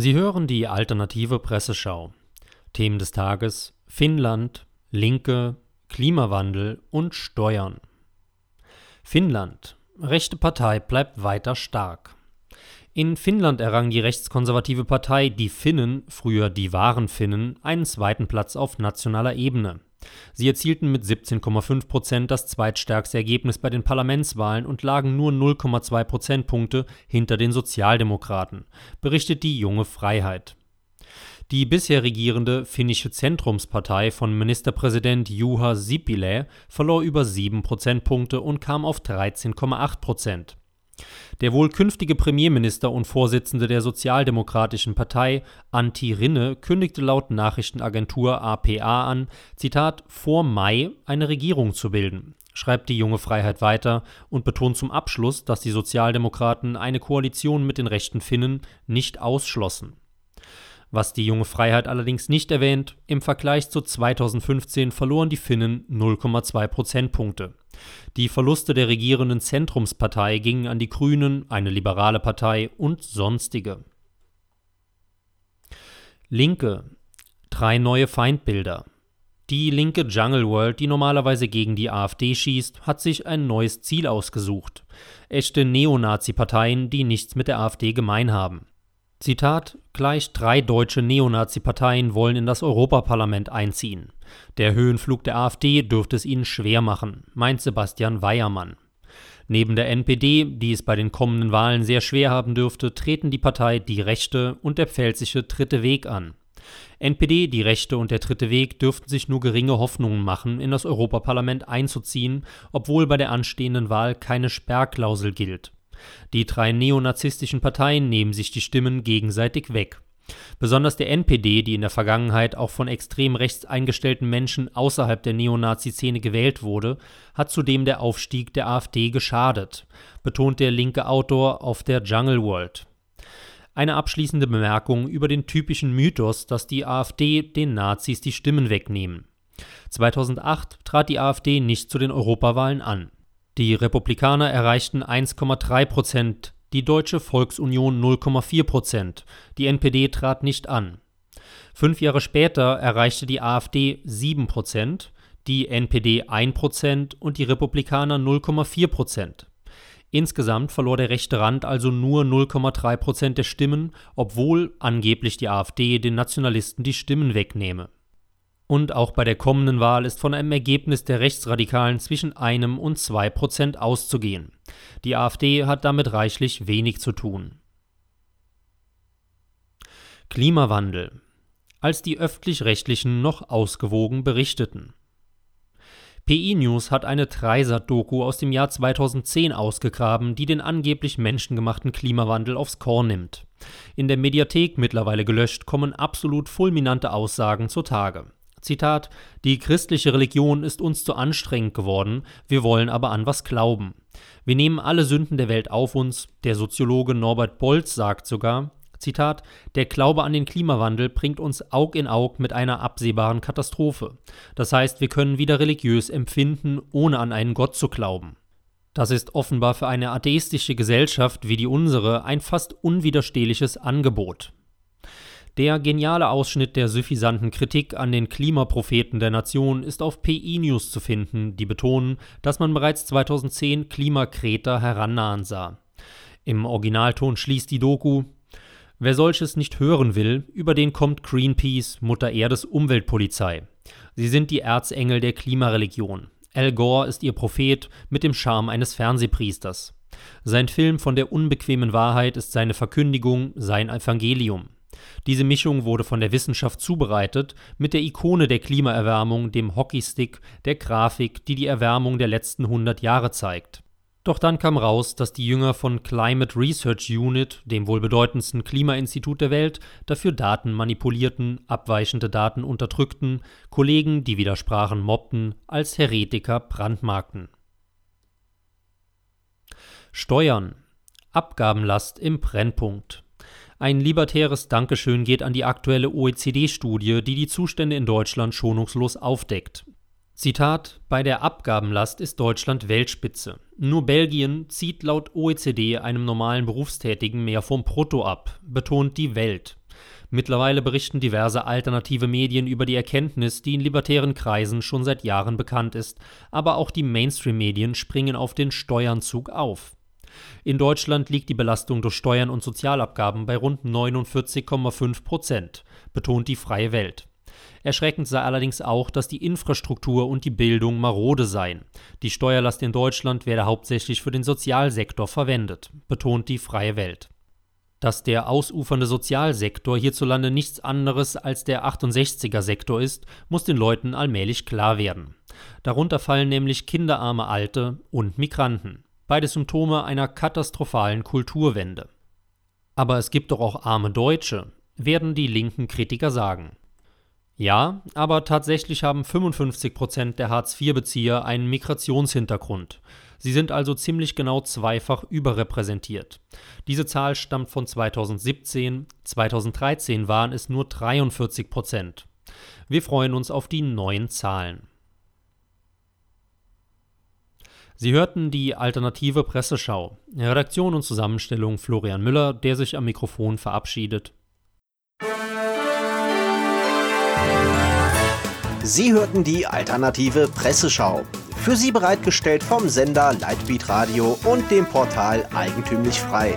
Sie hören die alternative Presseschau. Themen des Tages Finnland, Linke, Klimawandel und Steuern. Finnland. Rechte Partei bleibt weiter stark. In Finnland errang die rechtskonservative Partei Die Finnen, früher die wahren Finnen, einen zweiten Platz auf nationaler Ebene. Sie erzielten mit 17,5 Prozent das zweitstärkste Ergebnis bei den Parlamentswahlen und lagen nur 0,2 Prozentpunkte hinter den Sozialdemokraten, berichtet die Junge Freiheit. Die bisher regierende finnische Zentrumspartei von Ministerpräsident Juha Sipilä verlor über 7 Prozentpunkte und kam auf 13,8 Prozent. Der wohl künftige Premierminister und Vorsitzende der Sozialdemokratischen Partei, Antti Rinne, kündigte laut Nachrichtenagentur APA an, Zitat, vor Mai eine Regierung zu bilden, schreibt die junge Freiheit weiter und betont zum Abschluss, dass die Sozialdemokraten eine Koalition mit den rechten Finnen nicht ausschlossen. Was die junge Freiheit allerdings nicht erwähnt, im Vergleich zu 2015 verloren die Finnen 0,2 Prozentpunkte. Die Verluste der regierenden Zentrumspartei gingen an die Grünen, eine liberale Partei und sonstige. Linke. Drei neue Feindbilder. Die linke Jungle World, die normalerweise gegen die AfD schießt, hat sich ein neues Ziel ausgesucht. Echte Neonazi-Parteien, die nichts mit der AfD gemein haben. Zitat: Gleich drei deutsche Neonazi-Parteien wollen in das Europaparlament einziehen. Der Höhenflug der AfD dürfte es ihnen schwer machen, meint Sebastian Weiermann. Neben der NPD, die es bei den kommenden Wahlen sehr schwer haben dürfte, treten die Partei Die Rechte und der Pfälzische Dritte Weg an. NPD, Die Rechte und der Dritte Weg dürften sich nur geringe Hoffnungen machen, in das Europaparlament einzuziehen, obwohl bei der anstehenden Wahl keine Sperrklausel gilt. Die drei neonazistischen Parteien nehmen sich die Stimmen gegenseitig weg. Besonders der NPD, die in der Vergangenheit auch von extrem rechts eingestellten Menschen außerhalb der Neonazi-Szene gewählt wurde, hat zudem der Aufstieg der AfD geschadet, betont der linke Autor auf der Jungle World. Eine abschließende Bemerkung über den typischen Mythos, dass die AfD den Nazis die Stimmen wegnehmen. 2008 trat die AfD nicht zu den Europawahlen an. Die Republikaner erreichten 1,3 Prozent, die Deutsche Volksunion 0,4 Prozent, die NPD trat nicht an. Fünf Jahre später erreichte die AfD 7 Prozent, die NPD 1 Prozent und die Republikaner 0,4 Prozent. Insgesamt verlor der rechte Rand also nur 0,3 Prozent der Stimmen, obwohl angeblich die AfD den Nationalisten die Stimmen wegnehme. Und auch bei der kommenden Wahl ist von einem Ergebnis der Rechtsradikalen zwischen einem und zwei Prozent auszugehen. Die AfD hat damit reichlich wenig zu tun. Klimawandel. Als die öffentlich-rechtlichen noch ausgewogen berichteten. PI News hat eine Dreisat-Doku aus dem Jahr 2010 ausgegraben, die den angeblich menschengemachten Klimawandel aufs Korn nimmt. In der Mediathek mittlerweile gelöscht kommen absolut fulminante Aussagen zutage. Zitat: Die christliche Religion ist uns zu anstrengend geworden, wir wollen aber an was glauben. Wir nehmen alle Sünden der Welt auf uns. Der Soziologe Norbert Bolz sagt sogar: Zitat: Der Glaube an den Klimawandel bringt uns Aug in Aug mit einer absehbaren Katastrophe. Das heißt, wir können wieder religiös empfinden, ohne an einen Gott zu glauben. Das ist offenbar für eine atheistische Gesellschaft wie die unsere ein fast unwiderstehliches Angebot. Der geniale Ausschnitt der suffisanten Kritik an den Klimapropheten der Nation ist auf PI News zu finden, die betonen, dass man bereits 2010 Klimakreter herannahen sah. Im Originalton schließt die Doku Wer solches nicht hören will, über den kommt Greenpeace, Mutter Erdes Umweltpolizei. Sie sind die Erzengel der Klimareligion. Al Gore ist ihr Prophet mit dem Charme eines Fernsehpriesters. Sein Film von der unbequemen Wahrheit ist seine Verkündigung, sein Evangelium. Diese Mischung wurde von der Wissenschaft zubereitet, mit der Ikone der Klimaerwärmung, dem Hockeystick, der Grafik, die die Erwärmung der letzten 100 Jahre zeigt. Doch dann kam raus, dass die Jünger von Climate Research Unit, dem wohl bedeutendsten Klimainstitut der Welt, dafür Daten manipulierten, abweichende Daten unterdrückten, Kollegen, die widersprachen, mobbten, als Heretiker brandmarkten. Steuern. Abgabenlast im Brennpunkt. Ein libertäres Dankeschön geht an die aktuelle OECD-Studie, die die Zustände in Deutschland schonungslos aufdeckt. Zitat: Bei der Abgabenlast ist Deutschland Weltspitze. Nur Belgien zieht laut OECD einem normalen Berufstätigen mehr vom Brutto ab, betont die Welt. Mittlerweile berichten diverse alternative Medien über die Erkenntnis, die in libertären Kreisen schon seit Jahren bekannt ist, aber auch die Mainstream-Medien springen auf den Steuernzug auf. In Deutschland liegt die Belastung durch Steuern und Sozialabgaben bei rund 49,5 Prozent, betont die Freie Welt. Erschreckend sei allerdings auch, dass die Infrastruktur und die Bildung marode seien. Die Steuerlast in Deutschland werde hauptsächlich für den Sozialsektor verwendet, betont die Freie Welt. Dass der ausufernde Sozialsektor hierzulande nichts anderes als der 68er Sektor ist, muss den Leuten allmählich klar werden. Darunter fallen nämlich kinderarme Alte und Migranten. Beide Symptome einer katastrophalen Kulturwende. Aber es gibt doch auch arme Deutsche, werden die linken Kritiker sagen. Ja, aber tatsächlich haben 55 Prozent der Hartz-IV-Bezieher einen Migrationshintergrund. Sie sind also ziemlich genau zweifach überrepräsentiert. Diese Zahl stammt von 2017, 2013 waren es nur 43 Prozent. Wir freuen uns auf die neuen Zahlen. Sie hörten die alternative Presseschau. Redaktion und Zusammenstellung Florian Müller, der sich am Mikrofon verabschiedet. Sie hörten die alternative Presseschau. Für Sie bereitgestellt vom Sender Lightbeat Radio und dem Portal Eigentümlich Frei.